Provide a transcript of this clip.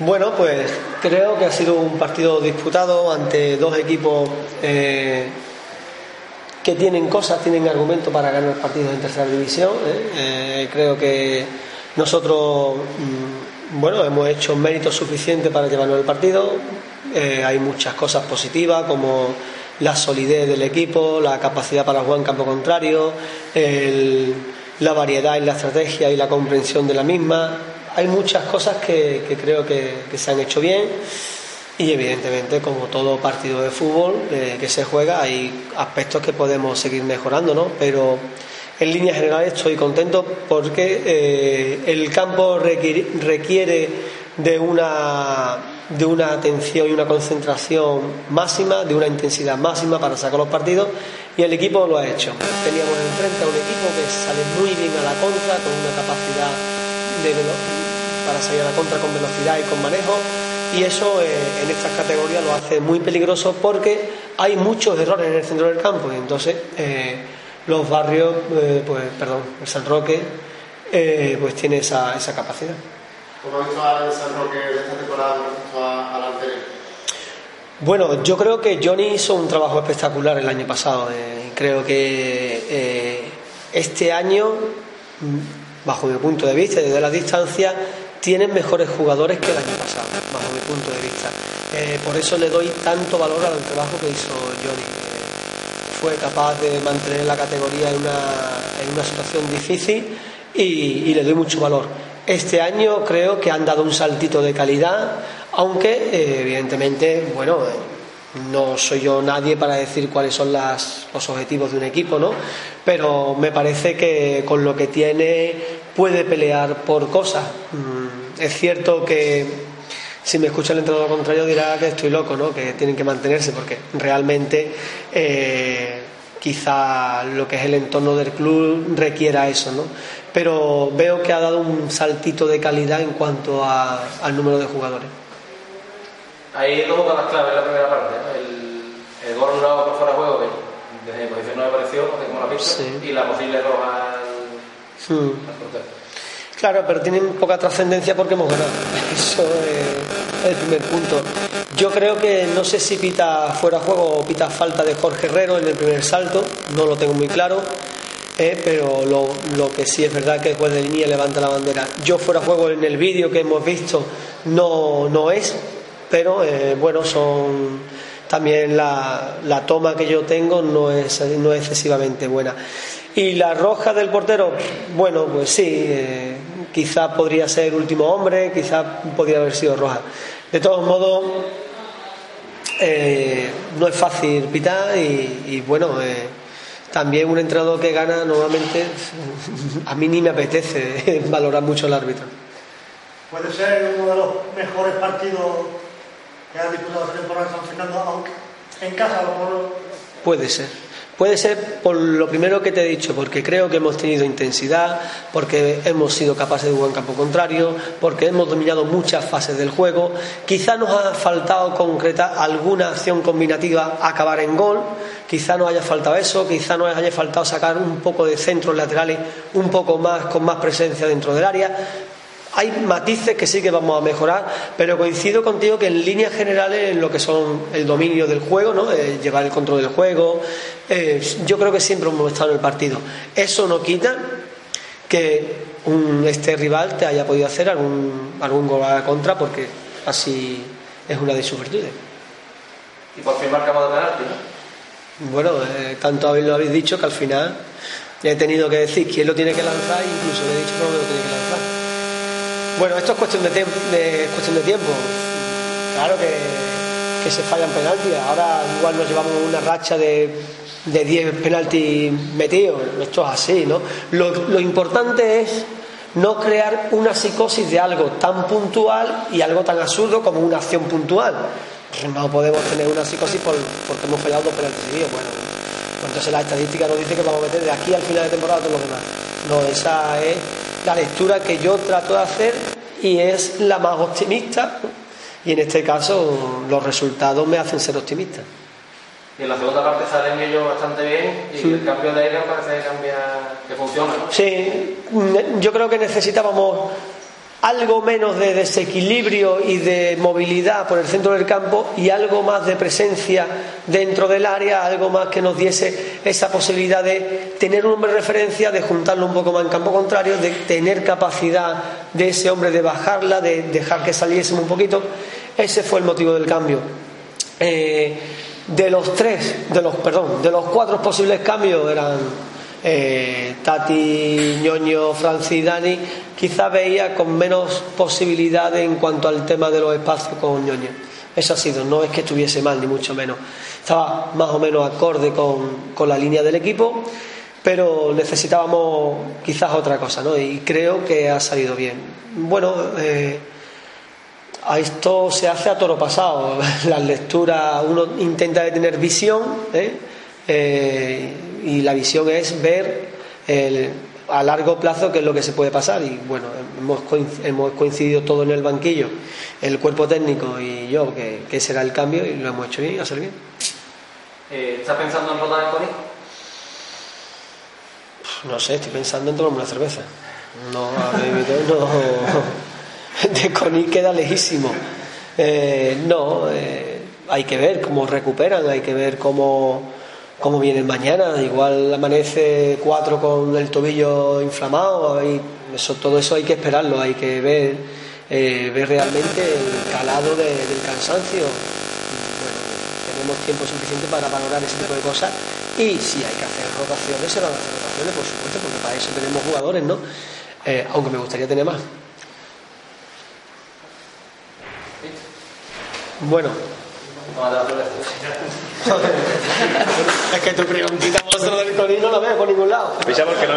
Bueno, pues creo que ha sido un partido disputado ante dos equipos eh, que tienen cosas, tienen argumentos para ganar partidos en tercera división. ¿eh? Eh, creo que nosotros, mm, bueno, hemos hecho mérito suficiente para llevarnos el partido. hay muchas cosas positivas como la solidez del equipo, la capacidad para jugar en campo contrario, la variedad en la estrategia y la comprensión de la misma hay muchas cosas que, creo que, se han hecho bien y evidentemente como todo partido de fútbol eh, que se juega hay aspectos que podemos seguir mejorando, ¿no? Pero en líneas generales estoy contento porque eh, el campo requiere, de una de una atención y una concentración máxima, de una intensidad máxima para sacar los partidos y el equipo lo ha hecho. Teníamos enfrente a un equipo que sale muy bien a la contra, con una capacidad de para salir a la contra con velocidad y con manejo y eso eh, en estas categorías lo hace muy peligroso porque hay muchos errores en el centro del campo y entonces eh, los barrios, eh, pues perdón, el San Roque pues tiene esa, esa capacidad. ¿Cómo ha visto al San Roque de esta temporada respecto a, la anterior? Bueno, yo creo que Johnny hizo un trabajo espectacular el año pasado. creo que este año, bajo mi punto de vista, desde la distancia, tienen mejores jugadores que el año pasado, bajo mi punto de vista. Eh, por eso le doy tanto valor al trabajo que hizo Johnny. fue capaz de mantener la categoría en una, situación difícil y, le doy mucho valor. Este año creo que han dado un saltito de calidad, aunque eh, evidentemente, bueno, no soy yo nadie para decir cuáles son los objetivos de un equipo, ¿no? Pero me parece que con lo que tiene puede pelear por cosas. Mm, es cierto que si me escucha el entrenador contrario dirá que estoy loco, ¿no? Que tienen que mantenerse porque realmente eh, quizá lo que es el entorno del club requiera eso, ¿no? Pero veo que ha dado un saltito de calidad en cuanto al número de jugadores. Hay dos jugadas clave en la primera parte. El, el gol anulado por fuera de juego, que desde mi posición no me pareció, lo has visto, y la posible roja hmm. Claro, pero tienen poca trascendencia porque hemos ganado. Eso es el primer punto. Yo creo que no sé si pita fuera juego o pita falta de Jorge Herrero en el primer salto, no lo tengo muy claro. Eh, pero lo, que sí es verdad que el juez de línea levanta la bandera. Yo fuera juego en el vídeo que hemos visto no, no es, pero eh, bueno, son también la, la, toma que yo tengo no es, no es excesivamente buena. Y la roja del portero, bueno, pues sí, eh, quizá podría ser último hombre, quizá podría haber sido roja. De todos modos, eh, no es fácil pitar y, bueno, también un entrenador que gana normalmente a mí ni me apetece valorar mucho el árbitro. Puede ser uno de los mejores partidos que ha disputado la temporada San Fernando, aunque en casa lo Puede ser. Puede ser por lo primero que te he dicho, porque creo que hemos tenido intensidad, porque hemos sido capaces de jugar en campo contrario, porque hemos dominado muchas fases del juego. Quizá nos ha faltado concretar alguna acción combinativa, acabar en gol, quizá nos haya faltado eso, quizá nos haya faltado sacar un poco de centros laterales, un poco más, con más presencia dentro del área, hay matices que sí que vamos a mejorar, pero coincido contigo que en líneas generales en lo que son el dominio del juego, ¿no? Eh, llevar el control del juego, eh, yo creo que siempre hemos estado en el partido. Eso no quita que este rival te haya podido hacer algún, algún gol a la contra, porque así es una de sus virtudes. Y por fin marcamos de penalti, ¿no? Bueno, eh, tanto lo habéis dicho que al final he tenido que decir quién lo tiene que lanzar, incluso le he dicho cómo lo tiene que lanzar. Bueno, esto es cuestión de, cuestión de tiempo. Claro que, se fallan penaltis. Ahora igual nos llevamos una racha de, de 10 penaltis metidos. Esto es así, ¿no? Lo, importante es no crear una psicosis de algo tan puntual y algo tan absurdo como una acción puntual. No podemos tener una psicosis por, porque hemos fallado dos penaltis seguidos. Bueno, pues entonces la estadística nos dice que vamos a meter de aquí al final de temporada todo lo demás. No, esa es la lectura que yo trato de hacer y es la más optimista y en este caso los resultados me hacen ser optimista. Y en la segunda parte salen ellos bastante bien y el cambio de aire parece que cambia, que funciona. Sí, yo creo que necesitábamos algo menos de desequilibrio y de movilidad por el centro del campo y algo más de presencia dentro del área, algo más que nos diese esa posibilidad de tener un hombre de referencia, de juntarlo un poco más en campo contrario, de tener capacidad de ese hombre de bajarla, de dejar que saliésemos un poquito. Ese fue el motivo del cambio. Eh, de los tres, de los, perdón, de los cuatro posibles cambios eran eh, Tati, Ñoño, Francis y Dani, quizá veía con menos posibilidades en cuanto al tema de los espacios con Ñoño. Eso ha sido, no es que estuviese mal, ni mucho menos. Estaba más o menos acorde con, la línea del equipo, pero necesitábamos quizás otra cosa, ¿no? Y creo que ha salido bien. Bueno, eh, a esto se hace a toro pasado. Las lecturas, uno intenta tener visión, ¿eh? Eh, y la visión es ver a largo plazo qué es lo que se puede pasar y bueno, hemos coincidido todo en el banquillo, el cuerpo técnico y yo, que, será el cambio y lo hemos hecho bien y ha salido bien. Eh, ¿Estás pensando en rodar en Coni? No sé, estoy pensando en tomarme una cerveza. No, no, de Coni queda lejísimo. Eh, no, hay que ver cómo recuperan, hay que ver cómo cómo vienen mañana. Igual amanece cuatro con el tobillo inflamado. Y eso, todo eso hay que esperarlo, hay que ver, eh, ver realmente el calado del cansancio. Tenemos tiempo suficiente para valorar ese tipo de cosas. Y si hay que hacer rotaciones, se van a hacer rotaciones, por supuesto, porque para eso tenemos jugadores, ¿no? Eh, aunque me gustaría tener más. Bueno, es que tu preguntita vosotros del colino no la veo por ningún lado. porque no,